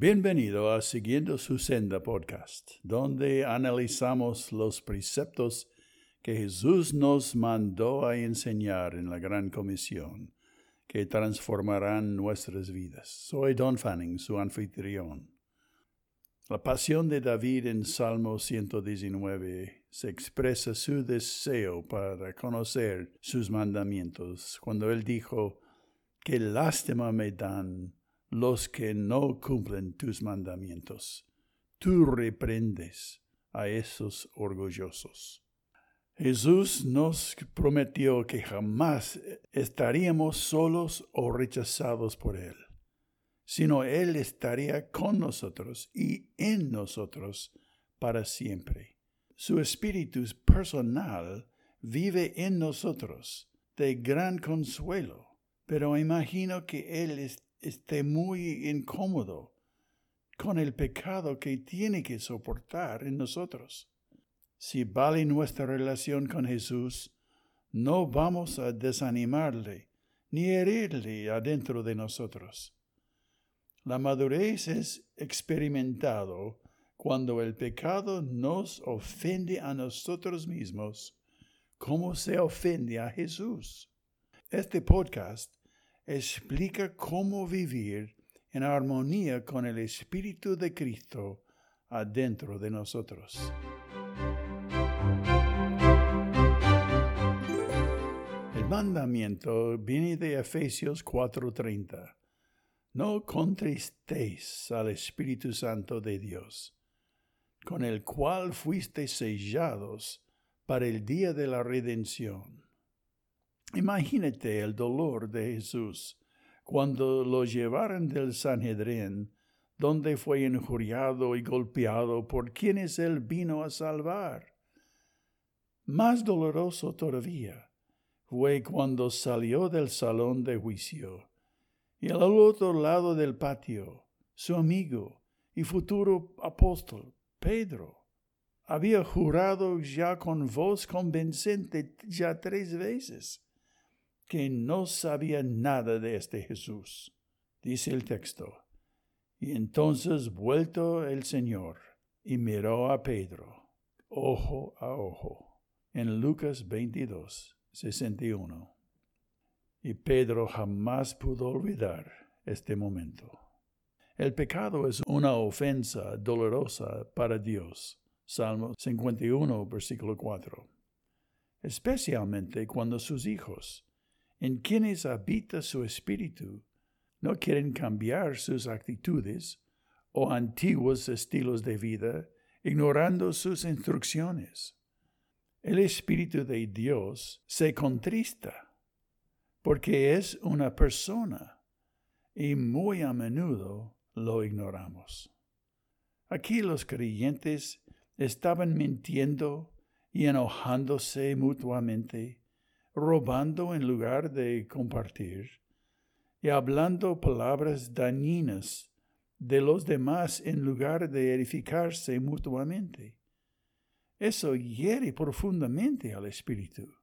Bienvenido a Siguiendo su Senda podcast, donde analizamos los preceptos que Jesús nos mandó a enseñar en la Gran Comisión, que transformarán nuestras vidas. Soy Don Fanning, su anfitrión. La pasión de David en Salmo 119 se expresa su deseo para conocer sus mandamientos, cuando él dijo, Qué lástima me dan los que no cumplen tus mandamientos. Tú reprendes a esos orgullosos. Jesús nos prometió que jamás estaríamos solos o rechazados por Él, sino Él estaría con nosotros y en nosotros para siempre. Su espíritu personal vive en nosotros de gran consuelo, pero imagino que Él es esté muy incómodo con el pecado que tiene que soportar en nosotros. Si vale nuestra relación con Jesús, no vamos a desanimarle ni herirle adentro de nosotros. La madurez es experimentado cuando el pecado nos ofende a nosotros mismos como se ofende a Jesús. Este podcast explica cómo vivir en armonía con el Espíritu de Cristo adentro de nosotros. El mandamiento viene de Efesios 4:30. No contristéis al Espíritu Santo de Dios, con el cual fuisteis sellados para el día de la redención. Imagínate el dolor de Jesús cuando lo llevaron del Sanhedrin, donde fue injuriado y golpeado por quienes él vino a salvar. Más doloroso todavía fue cuando salió del salón de juicio y al otro lado del patio, su amigo y futuro apóstol, Pedro, había jurado ya con voz convincente ya tres veces que no sabía nada de este Jesús. Dice el texto. Y entonces vuelto el Señor y miró a Pedro, ojo a ojo, en Lucas 22, 61. Y Pedro jamás pudo olvidar este momento. El pecado es una ofensa dolorosa para Dios. Salmo 51, versículo 4. Especialmente cuando sus hijos, en quienes habita su espíritu, no quieren cambiar sus actitudes o antiguos estilos de vida, ignorando sus instrucciones. El Espíritu de Dios se contrista porque es una persona y muy a menudo lo ignoramos. Aquí los creyentes estaban mintiendo y enojándose mutuamente robando en lugar de compartir y hablando palabras dañinas de los demás en lugar de edificarse mutuamente. Eso hiere profundamente al espíritu.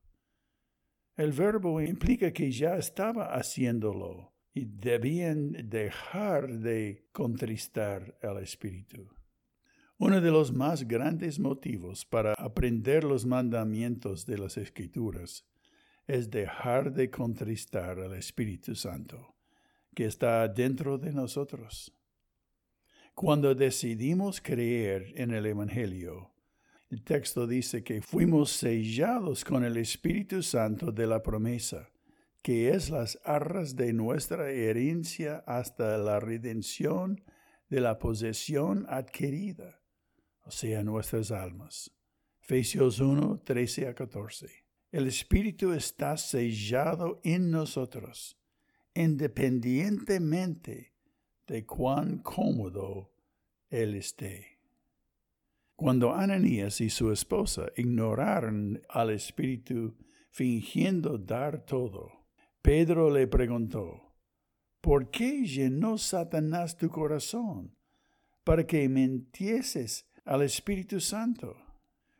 El verbo implica que ya estaba haciéndolo y debían dejar de contristar al espíritu. Uno de los más grandes motivos para aprender los mandamientos de las escrituras es dejar de contristar al Espíritu Santo que está dentro de nosotros. Cuando decidimos creer en el Evangelio, el texto dice que fuimos sellados con el Espíritu Santo de la promesa, que es las arras de nuestra herencia hasta la redención de la posesión adquirida, o sea, nuestras almas. Efesios 1, 13 a 14. El Espíritu está sellado en nosotros, independientemente de cuán cómodo Él esté. Cuando Ananías y su esposa ignoraron al Espíritu fingiendo dar todo, Pedro le preguntó, ¿por qué llenó Satanás tu corazón para que mentieses al Espíritu Santo?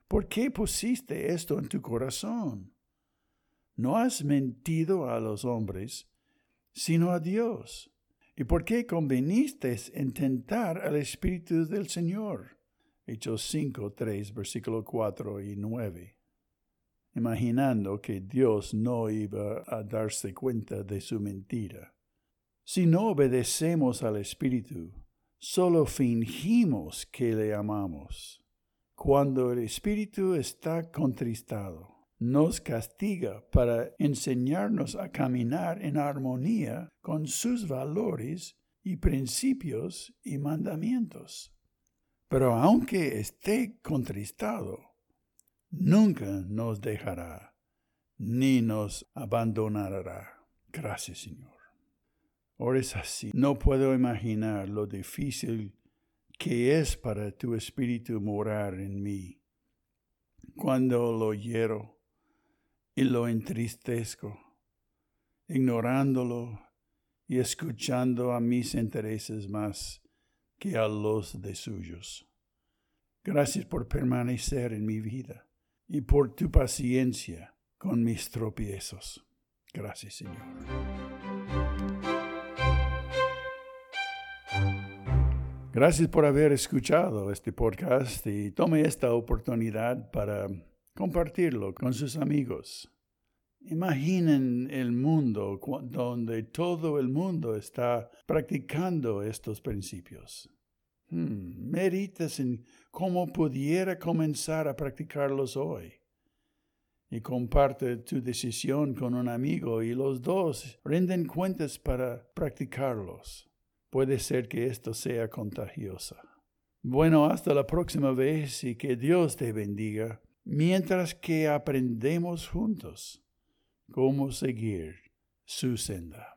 ¿Por qué pusiste esto en tu corazón? No has mentido a los hombres, sino a Dios. ¿Y por qué conveniste en tentar al Espíritu del Señor? Hechos 5, 3, versículo 4 y 9. Imaginando que Dios no iba a darse cuenta de su mentira. Si no obedecemos al Espíritu, solo fingimos que le amamos. Cuando el Espíritu está contristado, nos castiga para enseñarnos a caminar en armonía con sus valores y principios y mandamientos. Pero aunque esté contristado, nunca nos dejará ni nos abandonará. Gracias, Señor. Ahora es así. No puedo imaginar lo difícil que es para tu espíritu morar en mí. Cuando lo hiero, y lo entristezco, ignorándolo y escuchando a mis intereses más que a los de suyos. Gracias por permanecer en mi vida y por tu paciencia con mis tropiezos. Gracias, Señor. Gracias por haber escuchado este podcast y tome esta oportunidad para compartirlo con sus amigos. Imaginen el mundo donde todo el mundo está practicando estos principios. Hmm, en cómo pudiera comenzar a practicarlos hoy. Y comparte tu decisión con un amigo y los dos rinden cuentas para practicarlos. Puede ser que esto sea contagiosa. Bueno, hasta la próxima vez y que Dios te bendiga mientras que aprendemos juntos cómo seguir su senda.